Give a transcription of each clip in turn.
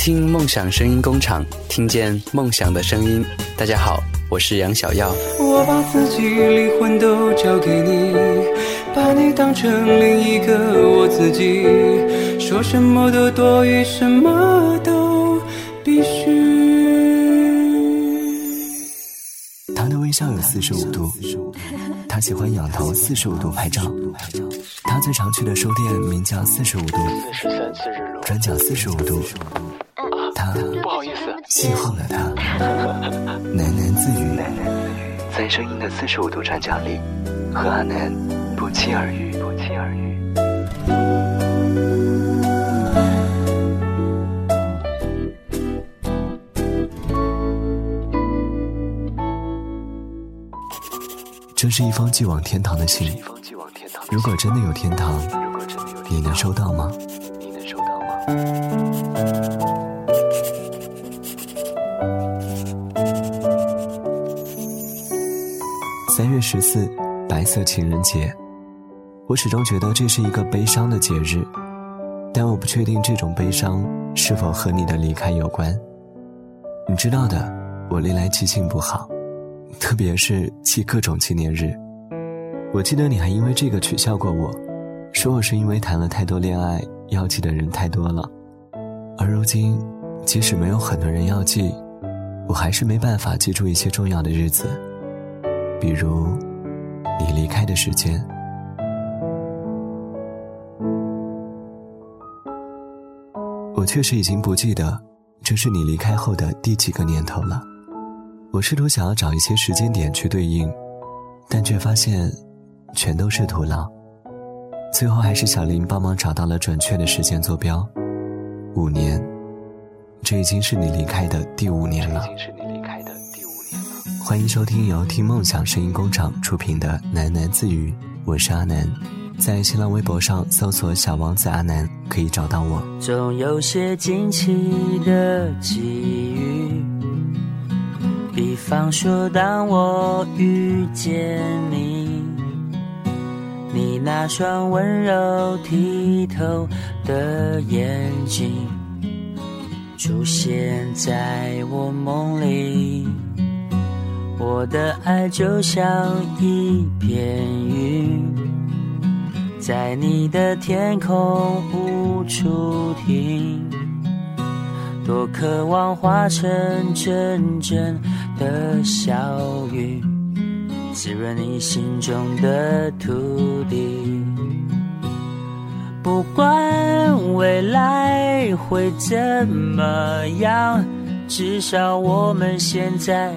听梦想声音工厂，听见梦想的声音。大家好，我是杨小耀。我把自己灵魂都交给你，把你当成另一个我自己，说什么都多余，什么都必须。他的微笑有四十五度，他喜欢仰头四十五度拍照。他最常去的书店名叫四十五度，转角四十五度。他不好意思，邂逅了他，喃喃自语，在声音的四十五度转角里，和阿南不期而遇，不期而遇。这是一封寄往天堂的信。如果真的有天堂，你能收到吗？你能收到吗？三月十四，白色情人节。我始终觉得这是一个悲伤的节日，但我不确定这种悲伤是否和你的离开有关。你知道的，我历来记性不好，特别是记各种纪念日。我记得你还因为这个取笑过我，说我是因为谈了太多恋爱，要记的人太多了。而如今，即使没有很多人要记，我还是没办法记住一些重要的日子。比如，你离开的时间。我确实已经不记得这是你离开后的第几个年头了。我试图想要找一些时间点去对应，但却发现全都是徒劳。最后还是小林帮忙找到了准确的时间坐标，五年。这已经是你离开的第五年了。欢迎收听由听梦想声音工厂出品的喃喃自语，我是阿南，在新浪微博上搜索“小王子阿南”可以找到我。总有些惊奇的际遇，比方说当我遇见你，你那双温柔剔透的眼睛出现在我梦里。我的爱就像一片云，在你的天空无处停。多渴望化成阵阵的小雨，滋润你心中的土地。不管未来会怎么样，至少我们现在。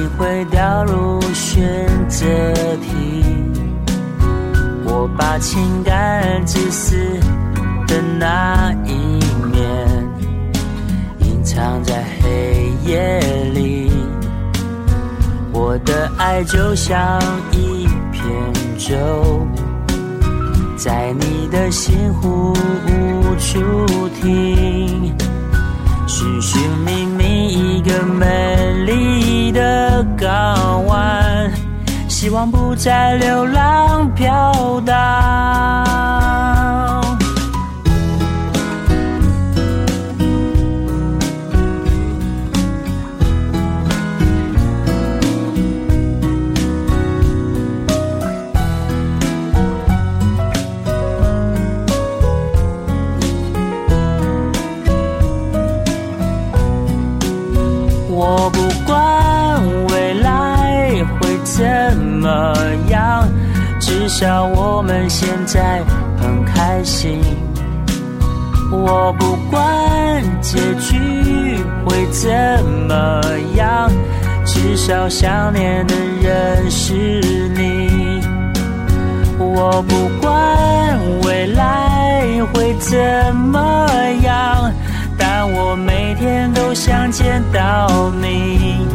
你会掉入选择题，我把情感自私的那一面隐藏在黑夜里。我的爱就像一片舟，在你的心湖无处停，寻寻觅觅这美丽。的港湾，希望不再流浪飘荡。我不管结局会怎么样，至少想念的人是你。我不管未来会怎么样，但我每天都想见到你。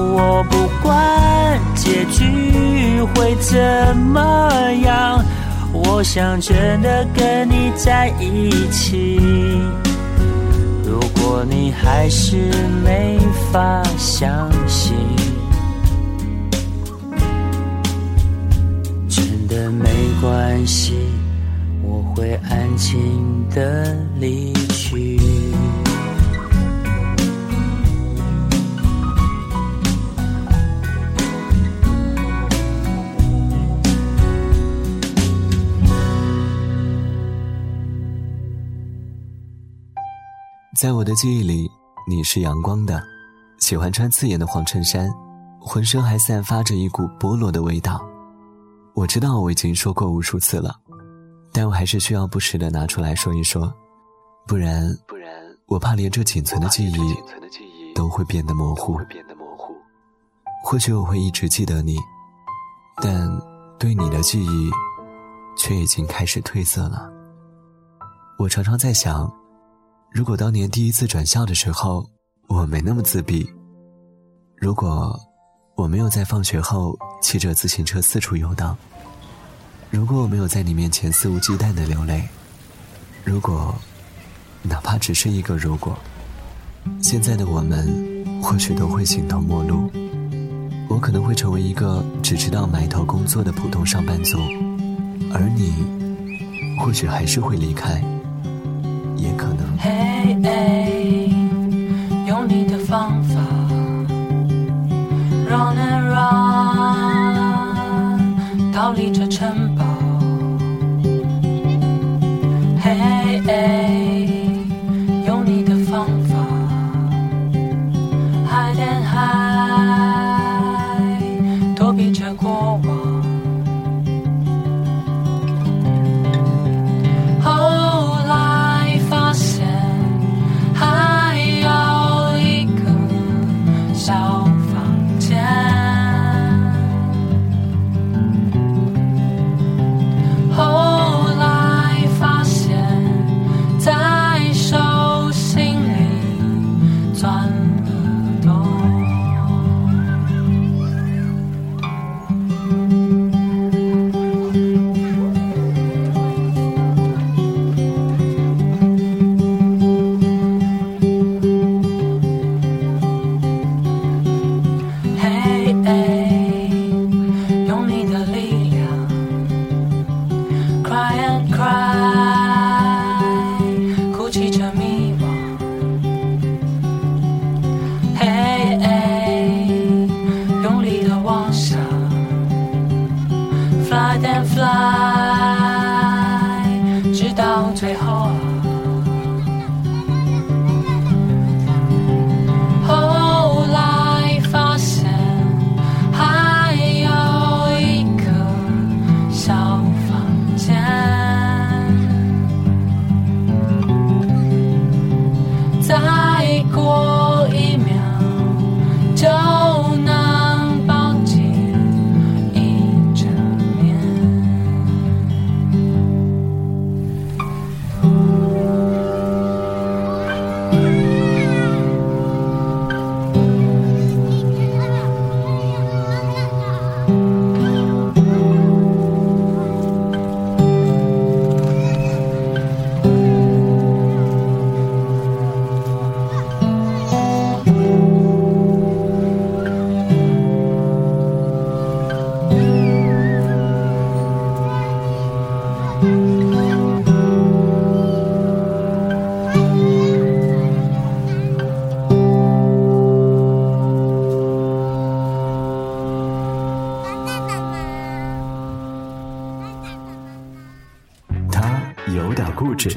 我不管结局会怎么样，我想真的跟你在一起。如果你还是没法相信，真的没关系，我会安静的离去。在我的记忆里，你是阳光的，喜欢穿刺眼的黄衬衫，浑身还散发着一股菠萝的味道。我知道我已经说过无数次了，但我还是需要不时的拿出来说一说，不然，不然我怕连这仅存的记忆都会变得模糊。或许我会一直记得你，但对你的记忆却已经开始褪色了。我常常在想。如果当年第一次转校的时候，我没那么自闭；如果我没有在放学后骑着自行车四处游荡；如果我没有在你面前肆无忌惮的流泪；如果，哪怕只是一个如果，现在的我们或许都会形同陌路。我可能会成为一个只知道埋头工作的普通上班族，而你，或许还是会离开。也可能。嘿，用你的方法，run and run，逃离这城堡。嘿，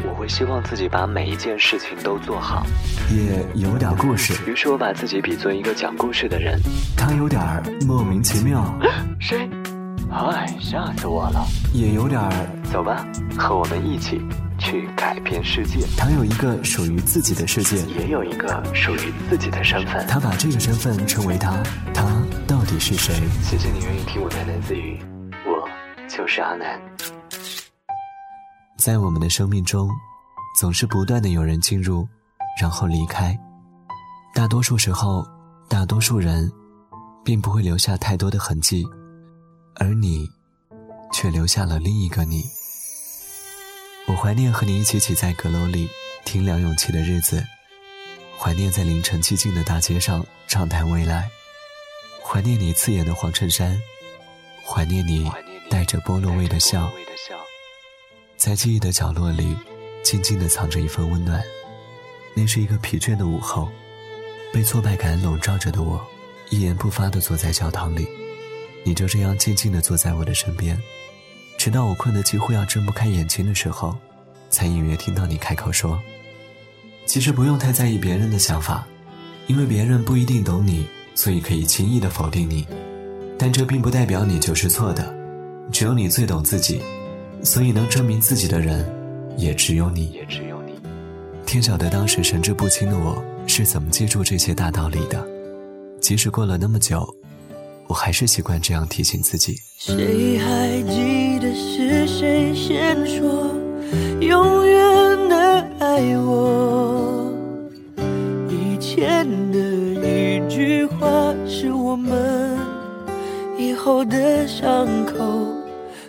我会希望自己把每一件事情都做好，也有点故事。于是我把自己比作一个讲故事的人。他有点莫名其妙。谁？嗨，吓死我了。也有点。走吧，和我们一起去改变世界。他有一个属于自己的世界，也有一个属于自己的身份。他把这个身份称为他。他到底是谁？谢谢你愿意听我喃喃自语。我就是阿南。在我们的生命中，总是不断的有人进入，然后离开。大多数时候，大多数人，并不会留下太多的痕迹，而你，却留下了另一个你。我怀念和你一起挤在阁楼里听梁咏琪的日子，怀念在凌晨寂静的大街上畅谈未来，怀念你刺眼的黄衬衫，怀念你带着菠萝味的笑，在记忆的角落里，静静地藏着一份温暖。那是一个疲倦的午后，被挫败感笼罩着的我，一言不发地坐在教堂里，你就这样静静地坐在我的身边。直到我困得几乎要睁不开眼睛的时候，才隐约听到你开口说：“其实不用太在意别人的想法，因为别人不一定懂你，所以可以轻易的否定你。但这并不代表你就是错的，只有你最懂自己，所以能证明自己的人，也只有你。也只有你天晓得当时神志不清的我是怎么记住这些大道理的，即使过了那么久。”我还是习惯这样提醒自己。谁还记得是谁先说永远的爱我？以前的一句话是我们以后的伤口。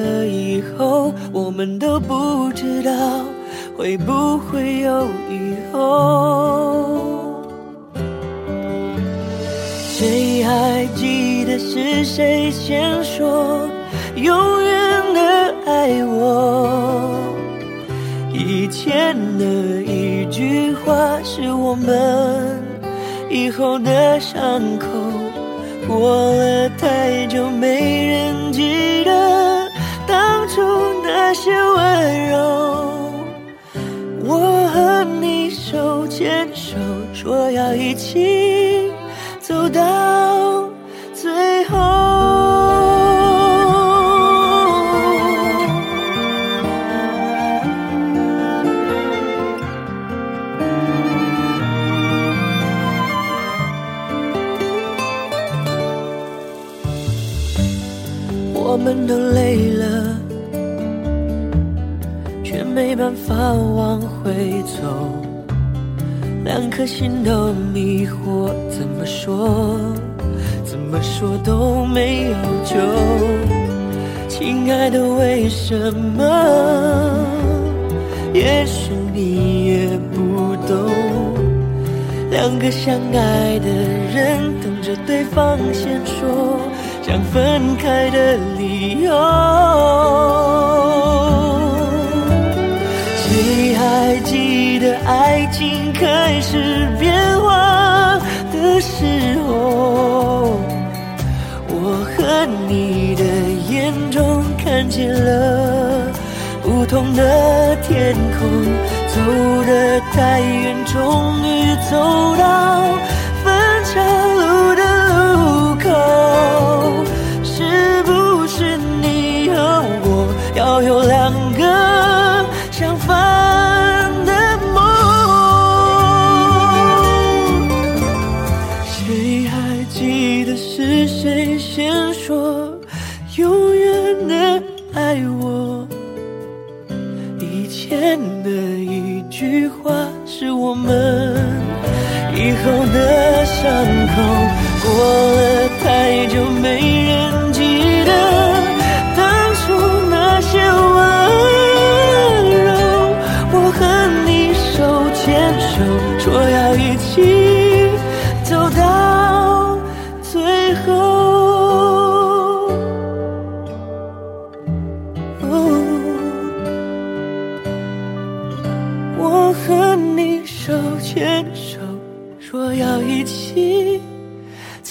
了以后，我们都不知道会不会有以后。谁还记得是谁先说永远的爱我？以前的一句话是我们以后的伤口。过了太久，没人记得出那些温柔。我和你手牵手，说要一起。走到为什么？也许你也不懂。两个相爱的人，等着对方先说想分开的理由。的天空走得太远终于走到分岔路的路口是不是你和我要有两个相反的梦？谁还记得是谁先说永句话是我们以后的伤口过了太久没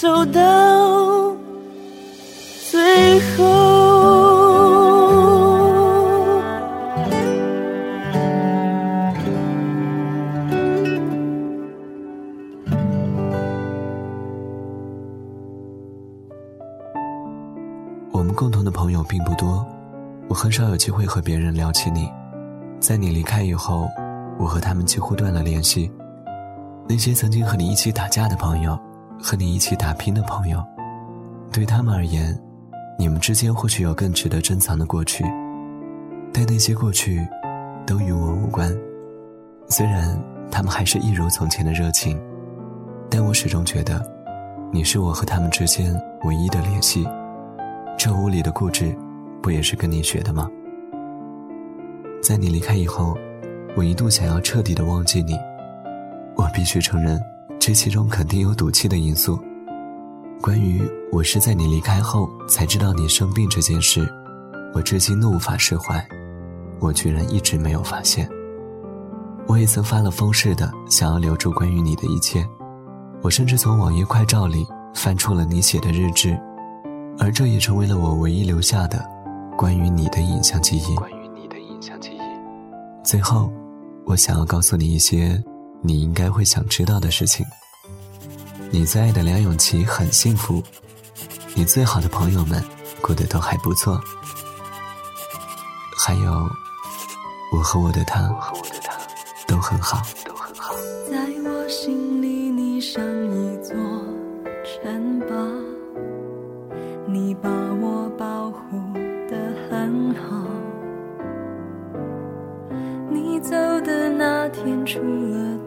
走到最后。我们共同的朋友并不多，我很少有机会和别人聊起你。在你离开以后，我和他们几乎断了联系。那些曾经和你一起打架的朋友，和你一起打拼的朋友，对他们而言，你们之间或许有更值得珍藏的过去，但那些过去，都与我无关。虽然他们还是一如从前的热情，但我始终觉得，你是我和他们之间唯一的联系。这无理的固执，不也是跟你学的吗？在你离开以后，我一度想要彻底的忘记你。我必须承认，这其中肯定有赌气的因素。关于我是在你离开后才知道你生病这件事，我至今都无法释怀。我居然一直没有发现。我也曾发了疯似的想要留住关于你的一切，我甚至从网页快照里翻出了你写的日志。而这也成为了我唯一留下的关于你的影像记忆。关于你的影像记忆。最后，我想要告诉你一些你应该会想知道的事情。你最爱的梁咏琪很幸福，你最好的朋友们过得都还不错。还有，我和我的他，和我的他都很好，都很好。在我心里，你像一座城堡，你把我保护得很好。你走的那天，除了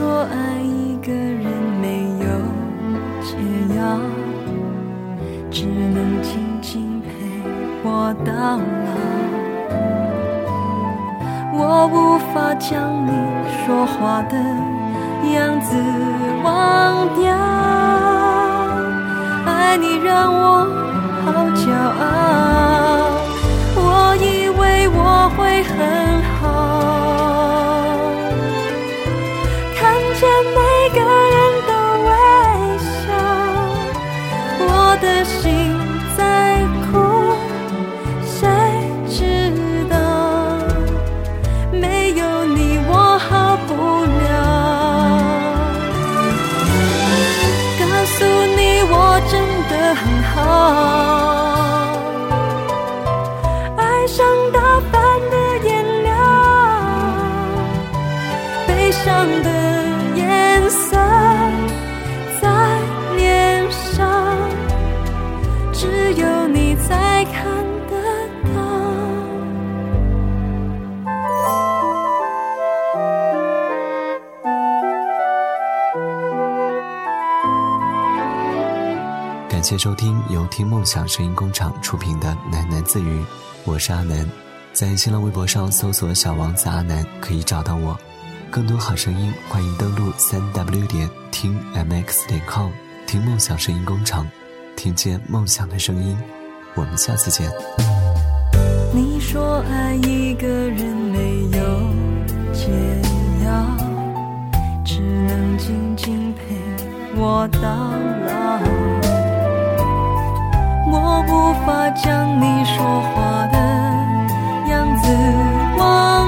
说爱一个人没有解药，只能静静陪我到老。我无法将你说话的样子忘掉，爱你让我好骄傲。我以为我会很很好，谢收听由听梦想声音工厂出品的喃喃自语，我是阿南，在新浪微博上搜索“小王子阿南”可以找到我。更多好声音，欢迎登录三 w 点听 mx 点 com，听梦想声音工厂，听见梦想的声音。我们下次见。你说爱一个人没有解药，只能静静陪我到老。我无法将你说话的样子。忘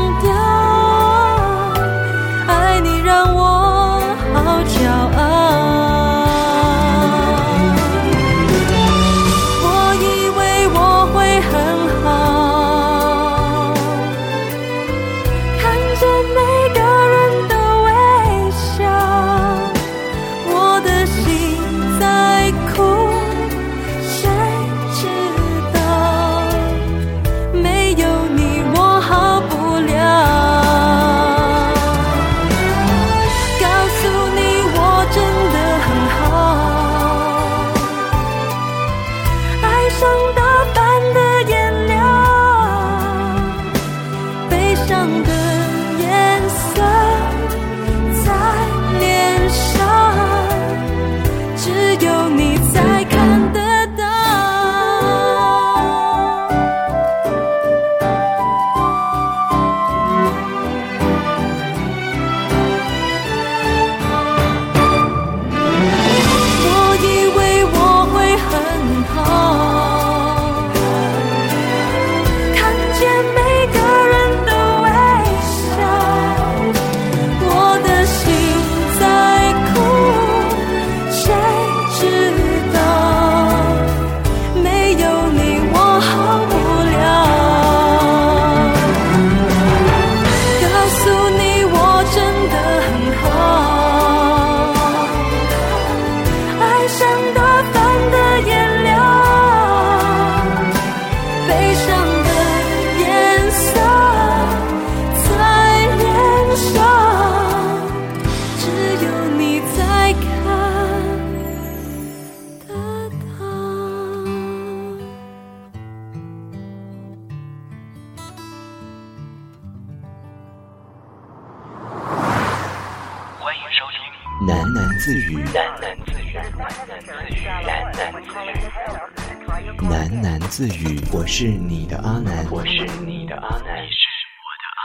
自语。我是你的阿南，我是你的阿南，你是我的阿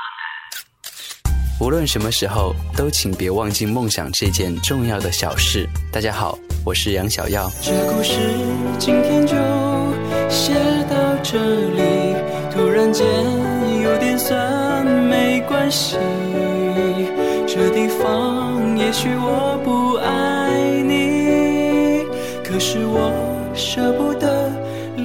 南。无论什么时候，都请别忘记梦想这件重要的小事。大家好，我是杨小耀。这故事今天就写到这里，突然间有点酸，没关系。这地方也许我不爱你，可是我舍不得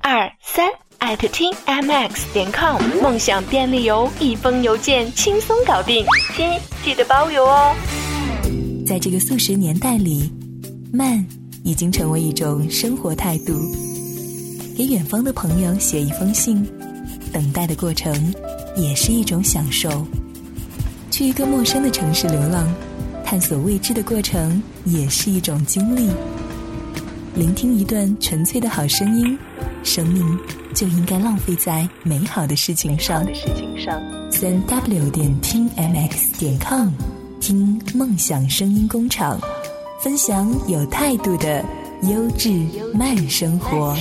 二三。艾特听 mx 点 com，梦想便利邮，一封邮件轻松搞定，亲记得包邮哦。在这个速食年代里，慢已经成为一种生活态度。给远方的朋友写一封信，等待的过程也是一种享受。去一个陌生的城市流浪，探索未知的过程也是一种经历。聆听一段纯粹的好声音，生命。就应该浪费在美好的事情上。三 w 点听 mx 点 com，听梦想声音工厂，分享有态度的优质慢生活。